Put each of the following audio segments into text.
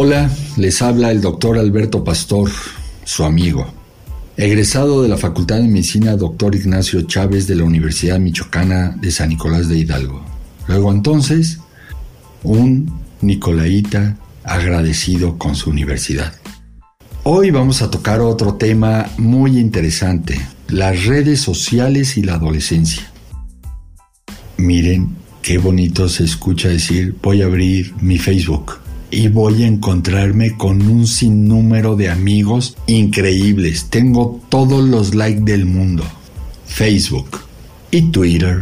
Hola, les habla el doctor Alberto Pastor, su amigo. Egresado de la Facultad de Medicina Dr. Ignacio Chávez de la Universidad Michoacana de San Nicolás de Hidalgo. Luego entonces, un Nicolaita agradecido con su universidad. Hoy vamos a tocar otro tema muy interesante, las redes sociales y la adolescencia. Miren qué bonito se escucha decir voy a abrir mi Facebook y voy a encontrarme con un sinnúmero de amigos increíbles. Tengo todos los likes del mundo. Facebook y Twitter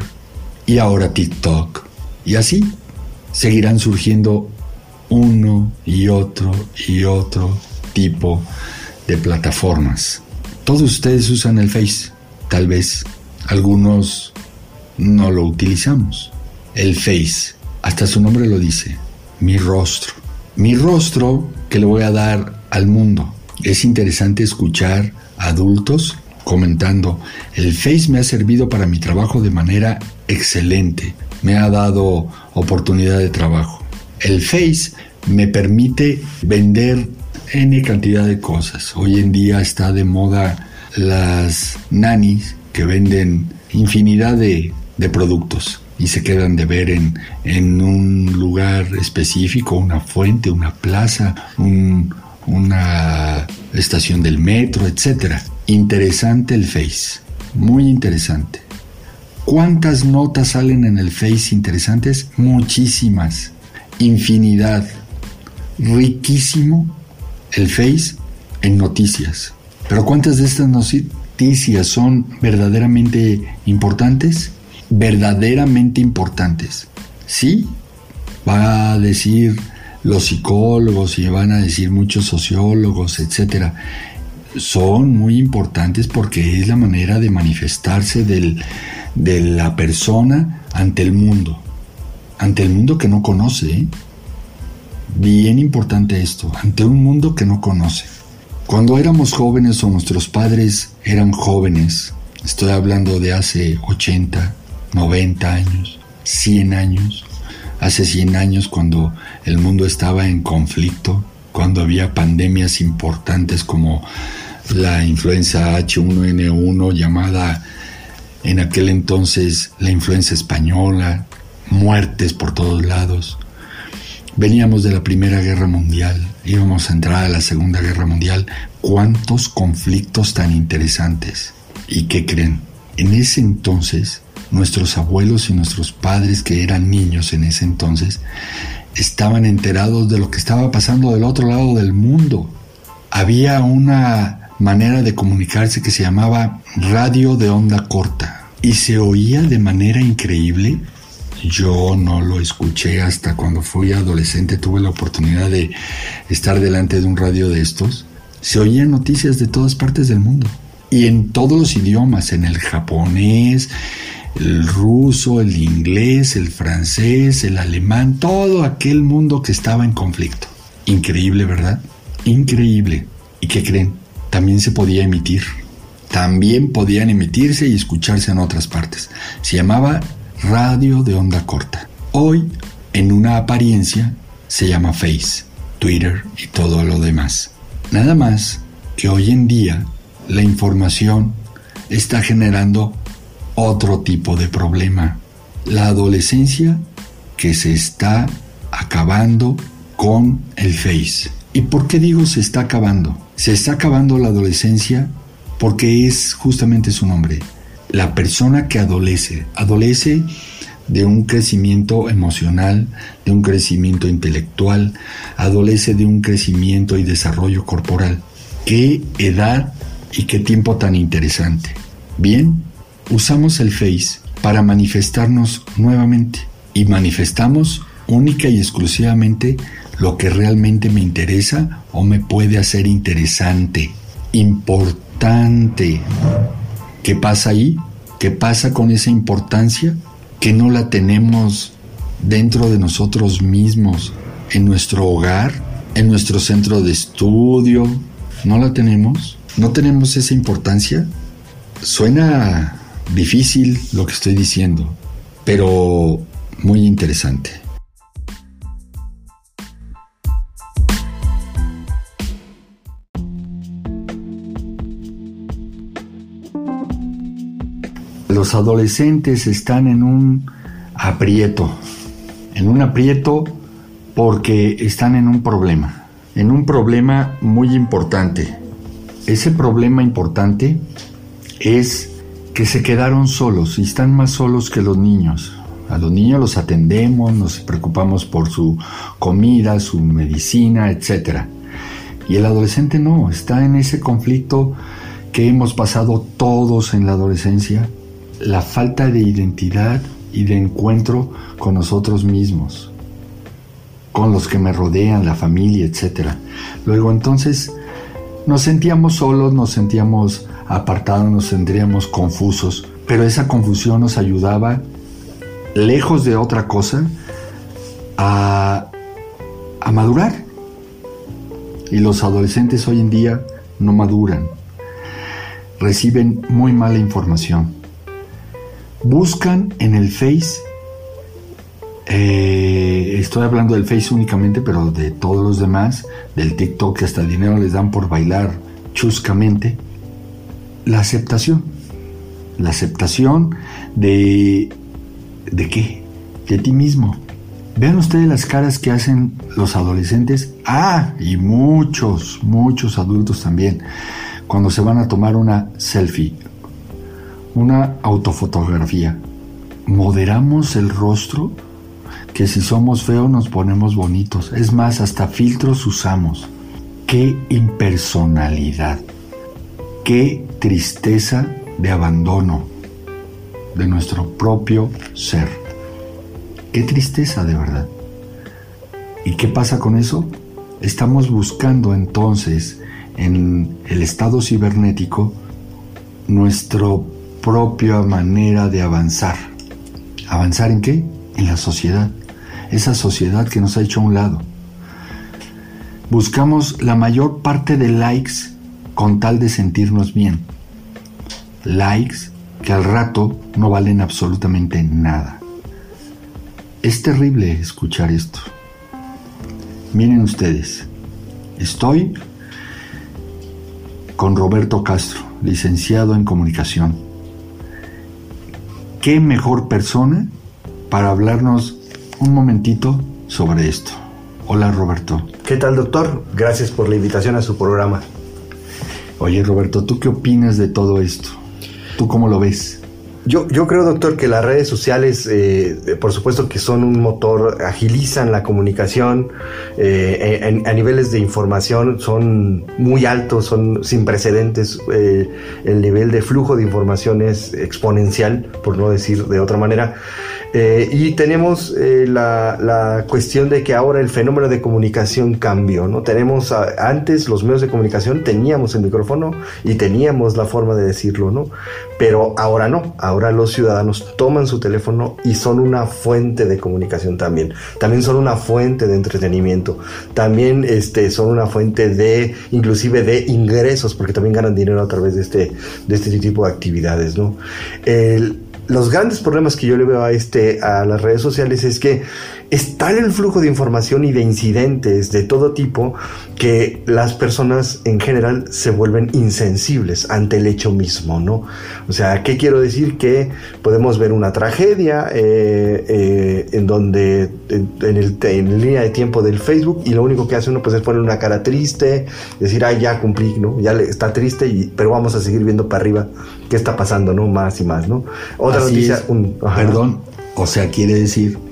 y ahora TikTok. Y así seguirán surgiendo uno y otro y otro tipo de plataformas. Todos ustedes usan el Face, tal vez algunos no lo utilizamos. El Face, hasta su nombre lo dice, mi rostro mi rostro que le voy a dar al mundo. Es interesante escuchar adultos comentando, el Face me ha servido para mi trabajo de manera excelente, me ha dado oportunidad de trabajo. El Face me permite vender N cantidad de cosas. Hoy en día está de moda las nanis que venden infinidad de, de productos y se quedan de ver en, en un lugar específico, una fuente, una plaza, una estación del metro, etc. Interesante el Face, muy interesante. ¿Cuántas notas salen en el Face interesantes? Muchísimas, infinidad. Riquísimo el Face en noticias. Pero ¿cuántas de estas noticias son verdaderamente importantes? Verdaderamente importantes. Sí, va a decir los psicólogos y van a decir muchos sociólogos, etcétera. Son muy importantes porque es la manera de manifestarse del, de la persona ante el mundo, ante el mundo que no conoce. ¿eh? Bien importante esto, ante un mundo que no conoce. Cuando éramos jóvenes o nuestros padres eran jóvenes, estoy hablando de hace 80, 90 años, 100 años, hace 100 años cuando el mundo estaba en conflicto, cuando había pandemias importantes como la influenza H1N1 llamada en aquel entonces la influenza española, muertes por todos lados. Veníamos de la Primera Guerra Mundial, íbamos a entrar a la Segunda Guerra Mundial. ¿Cuántos conflictos tan interesantes? ¿Y qué creen? En ese entonces nuestros abuelos y nuestros padres que eran niños en ese entonces estaban enterados de lo que estaba pasando del otro lado del mundo. Había una manera de comunicarse que se llamaba radio de onda corta y se oía de manera increíble. Yo no lo escuché hasta cuando fui adolescente, tuve la oportunidad de estar delante de un radio de estos. Se oían noticias de todas partes del mundo y en todos los idiomas, en el japonés, el ruso, el inglés, el francés, el alemán, todo aquel mundo que estaba en conflicto. Increíble, ¿verdad? Increíble. ¿Y qué creen? También se podía emitir. También podían emitirse y escucharse en otras partes. Se llamaba radio de onda corta. Hoy, en una apariencia, se llama Face, Twitter y todo lo demás. Nada más que hoy en día la información está generando otro tipo de problema. La adolescencia que se está acabando con el Face. ¿Y por qué digo se está acabando? Se está acabando la adolescencia porque es justamente su nombre. La persona que adolece, adolece de un crecimiento emocional, de un crecimiento intelectual, adolece de un crecimiento y desarrollo corporal. Qué edad y qué tiempo tan interesante. Bien, usamos el Face para manifestarnos nuevamente y manifestamos única y exclusivamente lo que realmente me interesa o me puede hacer interesante, importante. ¿Qué pasa ahí? ¿Qué pasa con esa importancia? Que no la tenemos dentro de nosotros mismos, en nuestro hogar, en nuestro centro de estudio. ¿No la tenemos? ¿No tenemos esa importancia? Suena difícil lo que estoy diciendo, pero muy interesante. Los adolescentes están en un aprieto, en un aprieto porque están en un problema, en un problema muy importante. Ese problema importante es que se quedaron solos y están más solos que los niños. A los niños los atendemos, nos preocupamos por su comida, su medicina, etc. Y el adolescente no, está en ese conflicto que hemos pasado todos en la adolescencia, la falta de identidad y de encuentro con nosotros mismos, con los que me rodean, la familia, etc. Luego entonces nos sentíamos solos, nos sentíamos apartados, nos sentíamos confusos, pero esa confusión nos ayudaba, lejos de otra cosa, a, a madurar. Y los adolescentes hoy en día no maduran, reciben muy mala información. Buscan en el Face, eh, estoy hablando del Face únicamente, pero de todos los demás, del TikTok que hasta dinero les dan por bailar chuscamente, la aceptación. La aceptación de... ¿De qué? De ti mismo. Vean ustedes las caras que hacen los adolescentes, ah, y muchos, muchos adultos también, cuando se van a tomar una selfie una autofotografía. Moderamos el rostro, que si somos feos nos ponemos bonitos. Es más, hasta filtros usamos. Qué impersonalidad. Qué tristeza de abandono de nuestro propio ser. Qué tristeza de verdad. ¿Y qué pasa con eso? Estamos buscando entonces en el estado cibernético nuestro propia manera de avanzar. ¿Avanzar en qué? En la sociedad. Esa sociedad que nos ha hecho a un lado. Buscamos la mayor parte de likes con tal de sentirnos bien. Likes que al rato no valen absolutamente nada. Es terrible escuchar esto. Miren ustedes, estoy con Roberto Castro, licenciado en comunicación qué mejor persona para hablarnos un momentito sobre esto. Hola Roberto. ¿Qué tal doctor? Gracias por la invitación a su programa. Oye Roberto, ¿tú qué opinas de todo esto? ¿Tú cómo lo ves? Yo, yo creo, doctor, que las redes sociales, eh, por supuesto que son un motor, agilizan la comunicación, eh, a niveles de información son muy altos, son sin precedentes, eh, el nivel de flujo de información es exponencial, por no decir de otra manera. Eh, y tenemos eh, la, cuestión de que ahora el fenómeno de comunicación cambió, ¿no? Tenemos, antes los medios de comunicación teníamos el micrófono y teníamos la forma de decirlo, ¿no? Pero ahora no, ahora los ciudadanos toman su teléfono y son una fuente de comunicación también. También son una fuente de entretenimiento. También este, son una fuente de, inclusive de ingresos, porque también ganan dinero a través de este, de este tipo de actividades, ¿no? El, los grandes problemas que yo le veo a este a las redes sociales es que es tal el flujo de información y de incidentes de todo tipo que las personas en general se vuelven insensibles ante el hecho mismo, ¿no? O sea, ¿qué quiero decir? Que podemos ver una tragedia eh, eh, en donde en, el, en línea de tiempo del Facebook y lo único que hace uno pues es poner una cara triste, decir, ay, ya cumplí, ¿no? Ya está triste, y, pero vamos a seguir viendo para arriba qué está pasando, ¿no? Más y más, ¿no? Otra noticia, un, perdón, o sea, quiere decir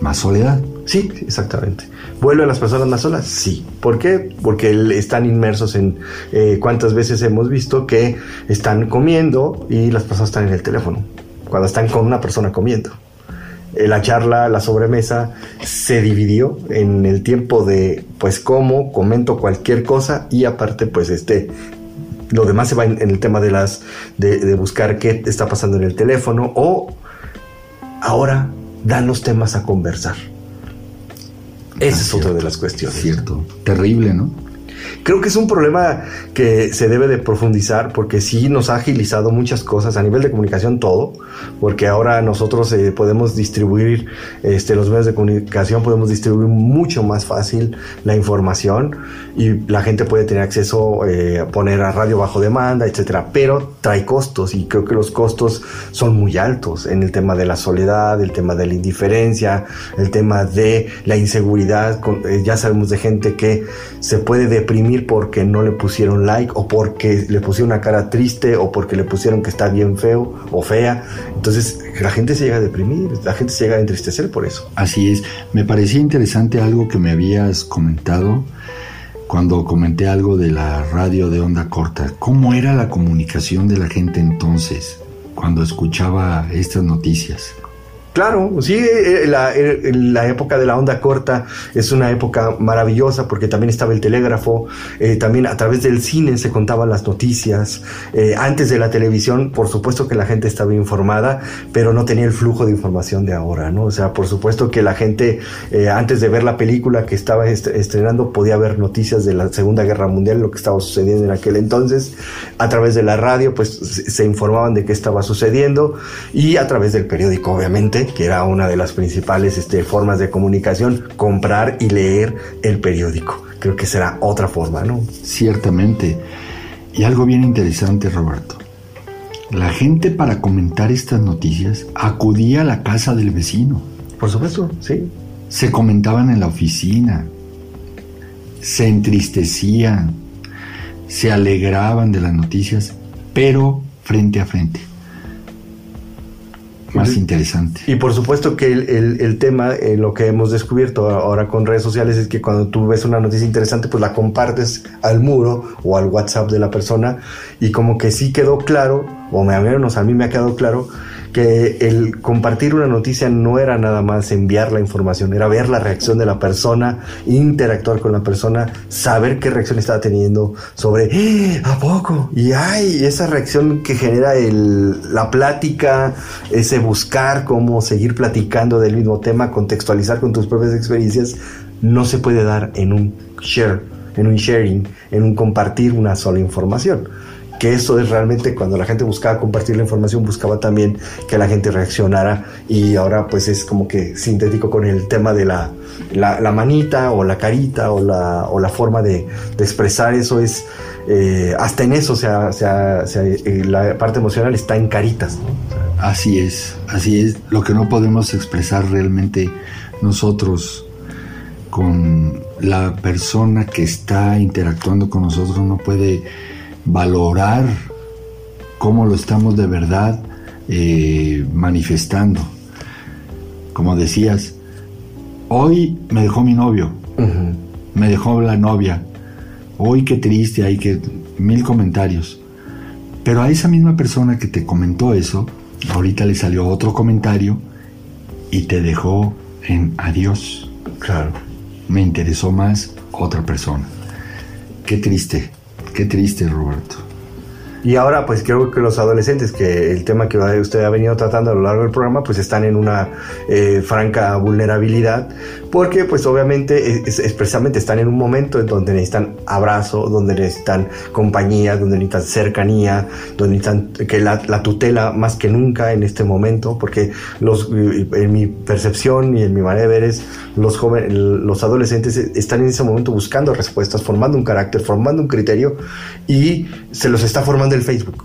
más soledad. Sí, exactamente. ¿Vuelven las personas más solas? Sí. ¿Por qué? Porque están inmersos en eh, cuántas veces hemos visto que están comiendo y las personas están en el teléfono, cuando están con una persona comiendo. Eh, la charla, la sobremesa, se dividió en el tiempo de, pues, cómo, comento cualquier cosa y aparte, pues, este, lo demás se va en, el tema de las, de, de buscar qué está pasando en el teléfono o ahora dan los temas a conversar. Esa es otra de las cuestiones. Cierto. Terrible, ¿no? Creo que es un problema que se debe de profundizar porque sí nos ha agilizado muchas cosas a nivel de comunicación todo, porque ahora nosotros eh, podemos distribuir este, los medios de comunicación, podemos distribuir mucho más fácil la información y la gente puede tener acceso eh, a poner a radio bajo demanda, etcétera, pero trae costos y creo que los costos son muy altos en el tema de la soledad, el tema de la indiferencia, el tema de la inseguridad. Eh, ya sabemos de gente que se puede deprimir porque no le pusieron like o porque le pusieron una cara triste o porque le pusieron que está bien feo o fea. Entonces la gente se llega a deprimir, la gente se llega a entristecer por eso. Así es. Me parecía interesante algo que me habías comentado cuando comenté algo de la radio de onda corta. ¿Cómo era la comunicación de la gente entonces cuando escuchaba estas noticias? Claro, sí, eh, la, eh, la, época de la onda corta es una época maravillosa porque también estaba el telégrafo, eh, también a través del cine se contaban las noticias, antes de la televisión por supuesto que la gente estaba informada, pero no tenía el flujo de información de ahora, ¿no? O sea, por supuesto que la gente antes de ver la película que estaba estrenando podía ver noticias de la Segunda Guerra Mundial, lo que estaba sucediendo en aquel entonces, a través de la radio pues se informaban de qué estaba sucediendo y a través del periódico obviamente que era una de las principales este, formas de comunicación, comprar y leer el periódico. Creo que será otra forma, ¿no? Ciertamente. Y algo bien interesante, Roberto. La gente para comentar estas noticias acudía a la casa del vecino. Por supuesto, sí. Se comentaban en la oficina, se entristecían, se alegraban de las noticias, pero frente a frente más interesante. Y por supuesto que el, tema, eh, lo que hemos descubierto ahora con redes sociales es que cuando tú ves una noticia interesante, pues la compartes al muro o al WhatsApp de la persona y como que sí quedó claro, o me, menos a mí me ha quedado claro, que el compartir una noticia no era nada más enviar la información, era ver la reacción de la persona, interactuar con la persona, saber qué reacción estaba teniendo sobre, ¡Eh! ¿a poco? Y hay esa reacción que genera el, la plática, ese buscar cómo seguir platicando del mismo tema, contextualizar con tus propias experiencias, no se puede dar en un share, en un sharing, en un compartir una sola información que eso es realmente cuando la gente buscaba compartir la información, buscaba también que la gente reaccionara. Y ahora pues es como que sintético con el tema de la, la, manita o la carita o la, o la forma de, expresar. Eso es, eh, hasta en eso, o sea, sea, eh, la parte emocional está en caritas. Así es, así es, lo que no podemos expresar realmente nosotros con la persona que está interactuando con nosotros no puede valorar cómo lo estamos de verdad eh, manifestando. Como decías, hoy me dejó mi novio, me dejó la novia, hoy qué triste, hay que mil comentarios. Pero a esa misma persona que te comentó eso, ahorita le salió otro comentario y te dejó en adiós. Claro. Me interesó más otra persona. Qué triste. Qué triste, Roberto. Y ahora, pues creo que los adolescentes, que el tema que usted ha venido tratando a lo largo del programa, pues están en una eh, franca vulnerabilidad, porque pues obviamente expresamente están en un momento en donde necesitan abrazo, donde necesitan compañía, donde necesitan cercanía, donde necesitan que la, la tutela más que nunca en este momento, porque los, en mi percepción y en mi manera de ver es, los jóvenes, los adolescentes están en ese momento buscando respuestas, formando un carácter, formando un criterio y se los está formando el Facebook.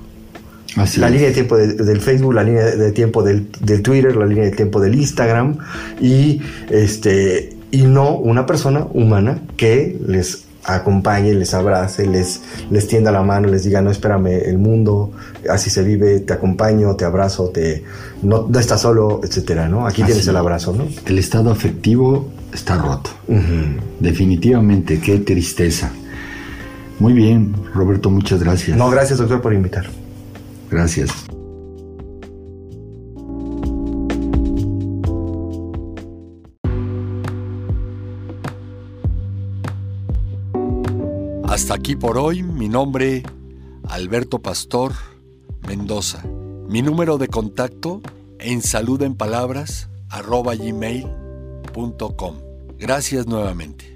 la línea de tiempo del Facebook, la línea de tiempo del, Twitter, la línea de tiempo del Instagram y este y no una persona humana que les acompañe, les abrace, les, les tienda la mano, les diga, no, espérame, el mundo, así se vive, te acompaño, te abrazo, te, no, no estás solo, etcétera, ¿no? Aquí tienes el abrazo, ¿no? El estado afectivo está roto. Definitivamente, qué tristeza. Muy bien, Roberto, muchas gracias. No, gracias, doctor, por invitar. Gracias. Hasta aquí por hoy, mi nombre, Alberto Pastor Mendoza. Mi número de contacto en saludenpalabras arroba gmail.com. Gracias nuevamente.